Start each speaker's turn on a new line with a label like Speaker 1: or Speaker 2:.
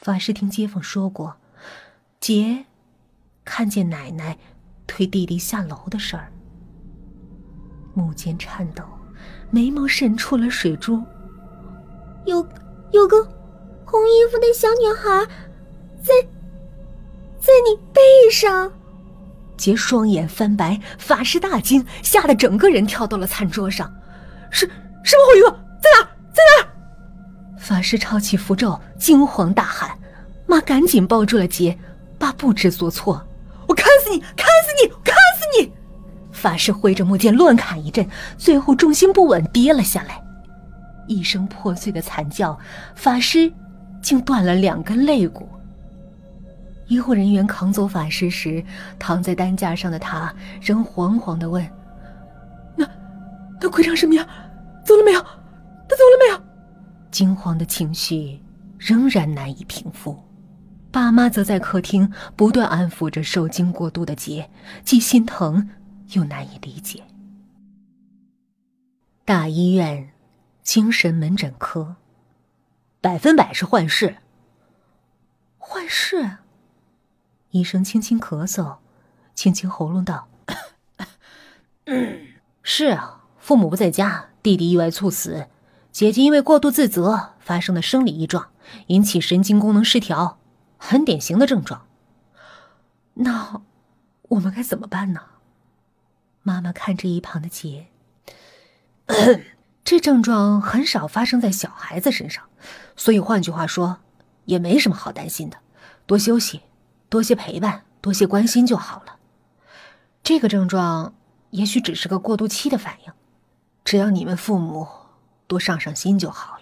Speaker 1: 法师听街坊说过，杰看见奶奶推弟弟下楼的事儿。目间颤抖，眉毛渗出了水珠。
Speaker 2: 有有个红衣服的小女孩，在在你背上。
Speaker 1: 杰双眼翻白，法师大惊，吓得整个人跳到了餐桌上。是什么红衣服？在哪？在哪？法师抄起符咒，惊慌大喊。妈赶紧抱住了杰，爸不知所措。我砍死你！砍死你！砍死你！法师挥着木剑乱砍一阵，最后重心不稳跌了下来，一声破碎的惨叫，法师竟断了两根肋骨。医护人员扛走法师时，躺在担架上的他仍惶惶的问：“那，那会长什么样？走了没有？他走了没有？”惊慌的情绪仍然难以平复。爸妈则在客厅不断安抚着受惊过度的杰，既心疼又难以理解。大医院精神门诊科，百分百是幻视。幻视。医生轻轻咳嗽，清清喉咙道：“ 是啊，父母不在家，弟弟意外猝死，姐姐因为过度自责发生的生理异状，引起神经功能失调，很典型的症状。那我们该怎么办呢？”妈妈看着一旁的杰，这症状很少发生在小孩子身上，所以换句话说，也没什么好担心的，多休息。多些陪伴，多些关心就好了。这个症状也许只是个过渡期的反应，只要你们父母多上上心就好。